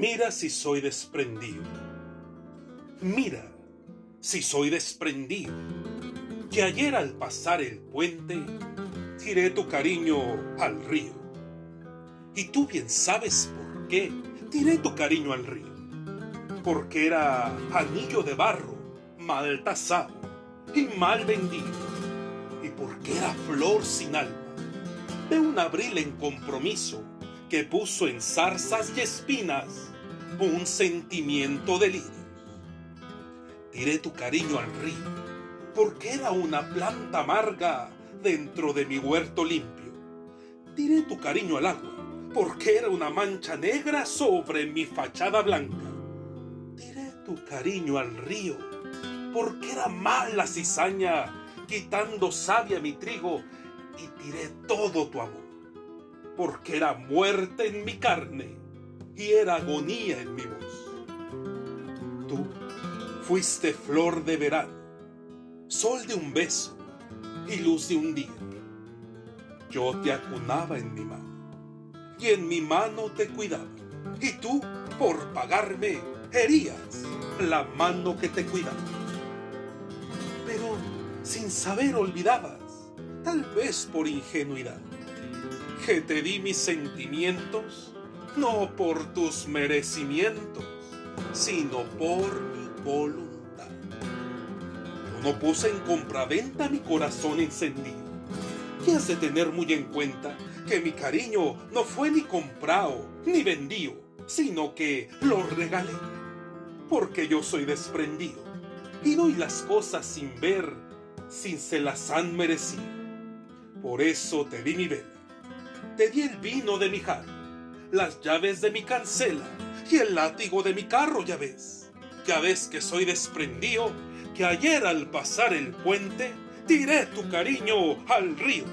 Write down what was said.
Mira si soy desprendido. Mira si soy desprendido. Que ayer al pasar el puente tiré tu cariño al río. Y tú bien sabes por qué tiré tu cariño al río. Porque era anillo de barro, mal tasado y mal vendido. Y porque era flor sin alma, de un abril en compromiso que puso en zarzas y espinas un sentimiento de lirio. Tiré tu cariño al río, porque era una planta amarga dentro de mi huerto limpio. Tiré tu cariño al agua, porque era una mancha negra sobre mi fachada blanca. Tiré tu cariño al río, porque era mala cizaña, quitando savia mi trigo, y tiré todo tu amor porque era muerte en mi carne y era agonía en mi voz. Tú fuiste flor de verano, sol de un beso y luz de un día. Yo te acunaba en mi mano y en mi mano te cuidaba. Y tú, por pagarme, herías la mano que te cuidaba. Sin saber olvidabas, tal vez por ingenuidad que te di mis sentimientos, no por tus merecimientos, sino por mi voluntad. Yo no puse en compraventa mi corazón encendido. Y has de tener muy en cuenta que mi cariño no fue ni comprado ni vendido, sino que lo regalé. Porque yo soy desprendido y doy las cosas sin ver, sin se las han merecido. Por eso te di mi vela te di el vino de mi jarro, las llaves de mi cancela y el látigo de mi carro, ya ves. Ya ves que soy desprendido, que ayer al pasar el puente tiré tu cariño al río